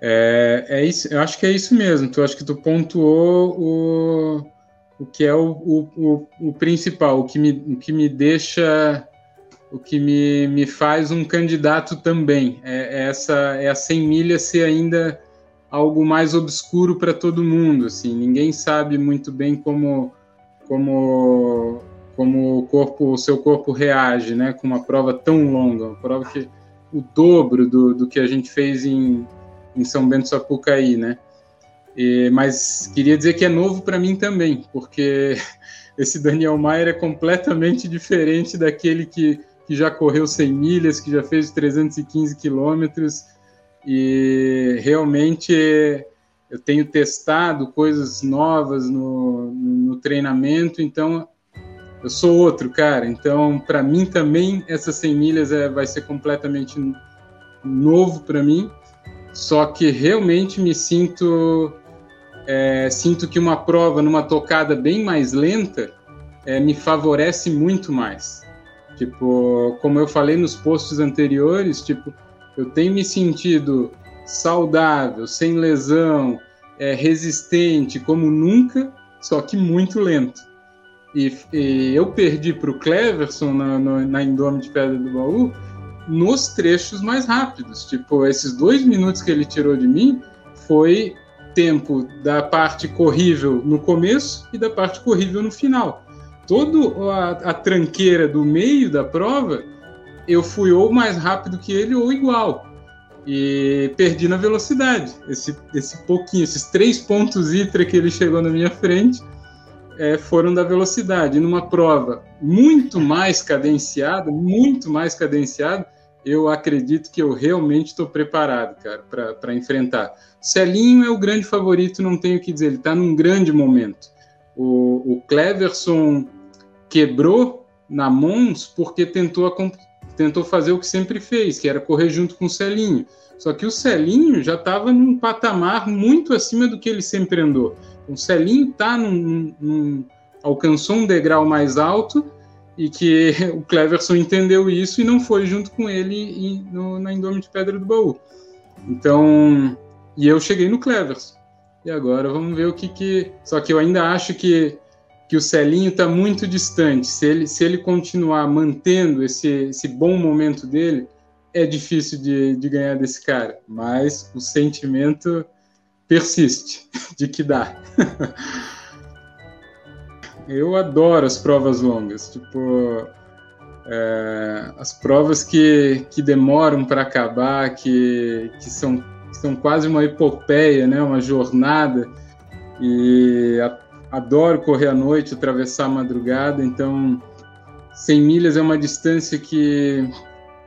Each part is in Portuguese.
É, é isso, eu acho que é isso mesmo. Tu acho que tu pontuou o, o que é o, o, o, o principal, o que me, o que me deixa, o que me, me faz um candidato também. É, é essa é a 100 milhas ser ainda algo mais obscuro para todo mundo. Assim, ninguém sabe muito bem como como como o corpo, o seu corpo reage, né, com uma prova tão longa, uma prova que o dobro do, do que a gente fez em, em São Bento Sapucaí, né? E, mas queria dizer que é novo para mim também, porque esse Daniel Maier é completamente diferente daquele que, que já correu 100 milhas, que já fez 315 quilômetros, e realmente eu tenho testado coisas novas no, no treinamento, então eu sou outro, cara. Então, para mim também, essas 100 milhas é, vai ser completamente novo para mim. Só que realmente me sinto. É, sinto que uma prova numa tocada bem mais lenta é, me favorece muito mais. Tipo, como eu falei nos posts anteriores, tipo, eu tenho me sentido saudável, sem lesão, é, resistente como nunca, só que muito lento. E, e eu perdi para o Cleverson na, na, na Indome de Pedra do Baú nos trechos mais rápidos. Tipo, esses dois minutos que ele tirou de mim foi tempo da parte corrível no começo e da parte corrível no final. Toda a, a tranqueira do meio da prova, eu fui ou mais rápido que ele ou igual. E perdi na velocidade. Esse, esse pouquinho, esses três pontos ITRA que ele chegou na minha frente, é, foram da velocidade. Numa prova muito mais cadenciada, muito mais cadenciada, eu acredito que eu realmente estou preparado, cara, para enfrentar. Celinho é o grande favorito, não tenho o que dizer, ele está num grande momento. O, o Cleverson quebrou na Mons porque tentou, tentou fazer o que sempre fez, que era correr junto com o Celinho. Só que o Celinho já estava num patamar muito acima do que ele sempre andou. O Celinho tá num, num, alcançou um degrau mais alto e que o Cleverson entendeu isso e não foi junto com ele no, na Indome de Pedra do Baú. Então, e eu cheguei no Cleverson. E agora vamos ver o que que. Só que eu ainda acho que, que o Celinho está muito distante. Se ele, se ele continuar mantendo esse, esse bom momento dele, é difícil de, de ganhar desse cara. Mas o sentimento persiste de que dá. Eu adoro as provas longas, tipo é, as provas que, que demoram para acabar, que, que são, são quase uma epopeia, né, uma jornada. E a, adoro correr à noite, atravessar a madrugada, então 100 milhas é uma distância que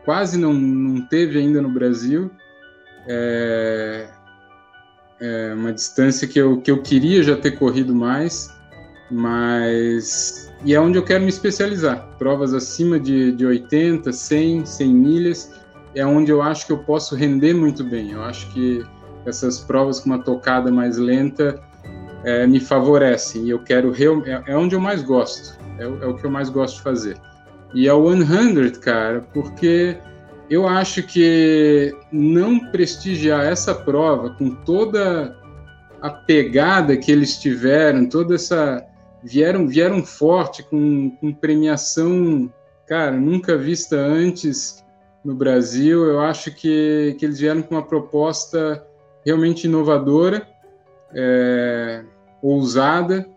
quase não, não teve ainda no Brasil. É, é uma distância que eu, que eu queria já ter corrido mais, mas. E é onde eu quero me especializar. Provas acima de, de 80, 100, 100 milhas, é onde eu acho que eu posso render muito bem. Eu acho que essas provas com uma tocada mais lenta é, me favorecem. E eu quero. É, é onde eu mais gosto. É, é o que eu mais gosto de fazer. E é o 100, cara, porque eu acho que não prestigiar essa prova com toda a pegada que eles tiveram, toda essa vieram vieram forte com, com premiação, cara, nunca vista antes no Brasil. Eu acho que, que eles vieram com uma proposta realmente inovadora, é, ousada.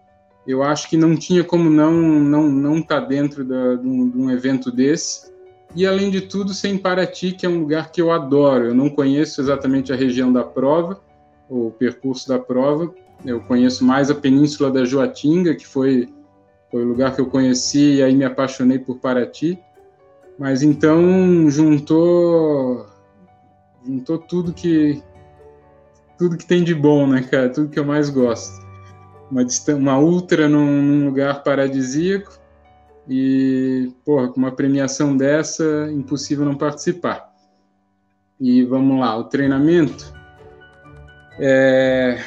Eu acho que não tinha como não não não estar tá dentro da, de, um, de um evento desse. E além de tudo, sem Paraty, que é um lugar que eu adoro. Eu não conheço exatamente a região da prova, o percurso da prova. Eu conheço mais a Península da Joatinga, que foi, foi o lugar que eu conheci e aí me apaixonei por Paraty. Mas então juntou juntou tudo que tudo que tem de bom, né, cara? Tudo que eu mais gosto. Uma, uma ultra num, num lugar paradisíaco e, porra, com uma premiação dessa, impossível não participar. E vamos lá, o treinamento. É,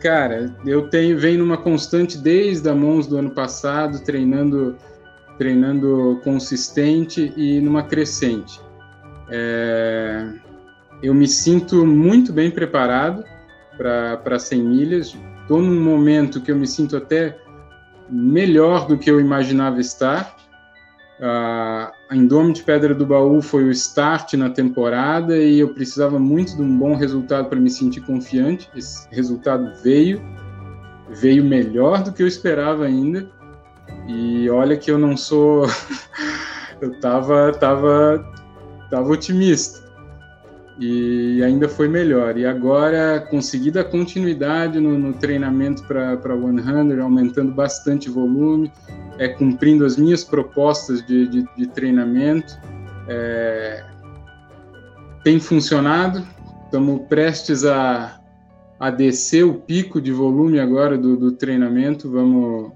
cara, eu tenho venho numa constante desde a Mons do ano passado, treinando treinando consistente e numa crescente. É, eu me sinto muito bem preparado para 100 milhas. Estou num momento que eu me sinto até melhor do que eu imaginava estar. A Indomit Pedra do Baú foi o start na temporada e eu precisava muito de um bom resultado para me sentir confiante. Esse resultado veio, veio melhor do que eu esperava ainda. E olha que eu não sou. eu tava, tava, tava otimista e ainda foi melhor. E agora consegui dar continuidade no, no treinamento para 100, aumentando bastante volume, é, cumprindo as minhas propostas de, de, de treinamento. É, tem funcionado, estamos prestes a, a descer o pico de volume agora do, do treinamento, vamos,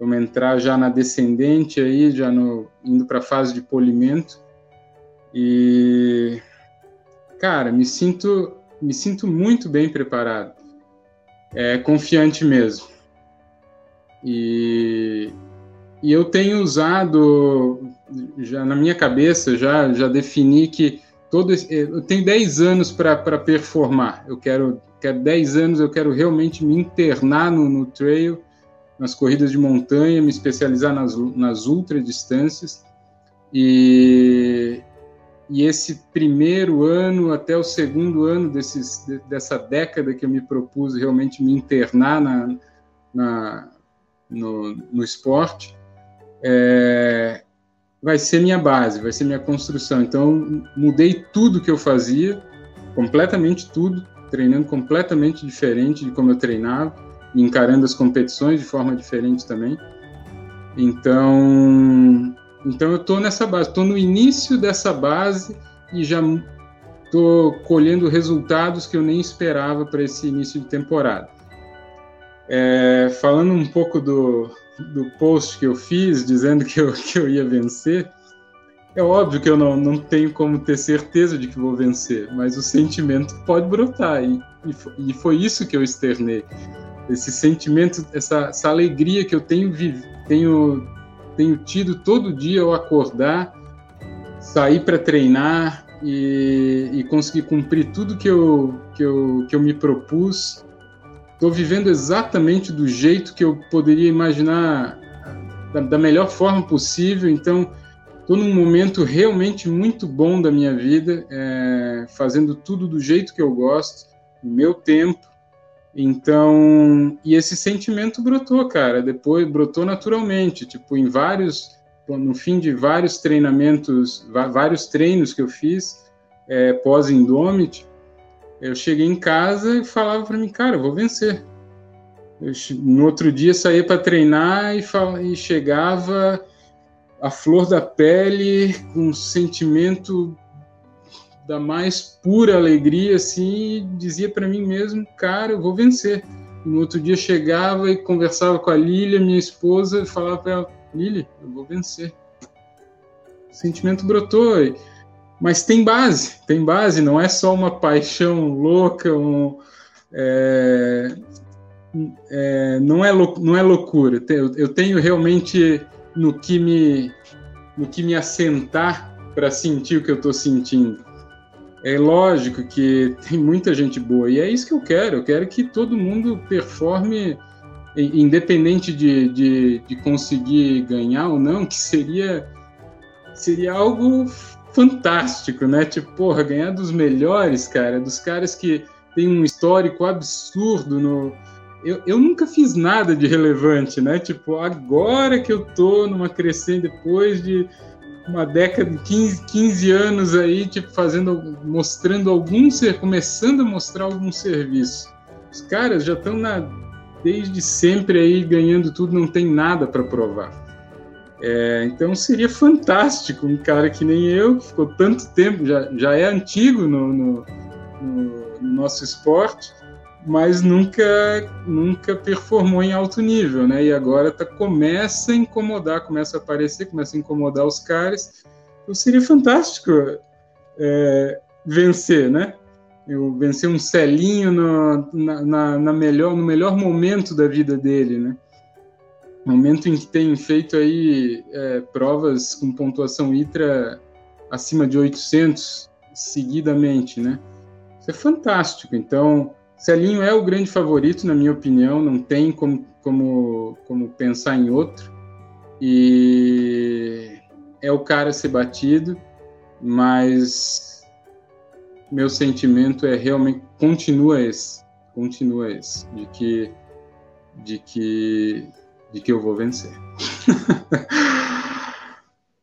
vamos entrar já na descendente aí, já no, indo para a fase de polimento. E cara, me sinto, me sinto muito bem preparado, é, confiante mesmo. E, e eu tenho usado, já na minha cabeça, já, já defini que todo esse, eu tenho 10 anos para performar. Eu quero, quero 10 anos, eu quero realmente me internar no, no trail, nas corridas de montanha, me especializar nas, nas ultra distâncias. E, e esse primeiro ano até o segundo ano desses, dessa década que eu me propus realmente me internar na, na no, no, esporte, é, vai ser minha base, vai ser minha construção. Então, mudei tudo que eu fazia, completamente tudo, treinando completamente diferente de como eu treinava, encarando as competições de forma diferente também. Então, então eu estou nessa base, estou no início dessa base e já estou colhendo resultados que eu nem esperava para esse início de temporada. É, falando um pouco do, do post que eu fiz, dizendo que eu, que eu ia vencer, é óbvio que eu não, não tenho como ter certeza de que vou vencer, mas o sentimento pode brotar, e, e, foi isso que eu externei. Esse sentimento, essa, essa alegria que eu tenho, tenho tenho tido todo dia ao acordar, sair para treinar e, e, conseguir cumprir tudo que eu, que eu, que eu me propus. Estou vivendo exatamente do jeito que eu poderia imaginar, da, da melhor forma possível. Então, estou num momento realmente muito bom da minha vida, é, fazendo tudo do jeito que eu gosto, no meu tempo então, e esse sentimento brotou, cara, depois brotou naturalmente, tipo, em vários, no fim de vários treinamentos, vários treinos que eu fiz é, pós-Indomit, eu cheguei em casa e falava para mim, cara, eu vou vencer. Eu, no outro dia saía para treinar e, fal, e chegava a flor da pele, com um sentimento da mais pura alegria, assim, e dizia para mim mesmo, cara, eu vou vencer. E no outro dia chegava e conversava com a Lília, minha esposa, e falava para ela, Lília, eu vou vencer. O sentimento brotou, mas tem base, tem base, não é só uma paixão louca, um, é, é, não, é não é loucura. Eu tenho realmente no que me, no que me assentar para sentir o que eu estou sentindo é lógico que tem muita gente boa e é isso que eu quero. Eu quero que todo mundo performe, independente de, de, de conseguir ganhar ou não, que seria, seria algo fantástico, né? Tipo, porra, ganhar dos melhores, cara, dos caras que tem um histórico absurdo no. Eu, eu nunca fiz nada de relevante, né? Tipo, agora que eu tô numa crescente, depois de uma década, 15, 15 anos aí, tipo, fazendo, mostrando algum ser, começando a mostrar algum serviço. Os caras já estão desde sempre aí ganhando tudo, não tem nada para provar. É, então seria fantástico um cara que nem eu, que ficou tanto tempo, já, já é antigo no, no, no nosso esporte, mas nunca nunca performou em alto nível, né? E agora tá, começa a incomodar, começa a aparecer, começa a incomodar os caras. Então seria fantástico é, vencer, né? Eu vencer um Celinho no, na, na, na, melhor, no melhor momento da vida dele, né? Momento em que tem feito aí é, provas com pontuação ITRA acima de 800 seguidamente, né? Isso é fantástico. Então, Celinho é o grande favorito, na minha opinião, não tem como, como, como pensar em outro. E é o cara a ser batido, mas meu sentimento é realmente continua esse, continua esse, de que de que de que eu vou vencer.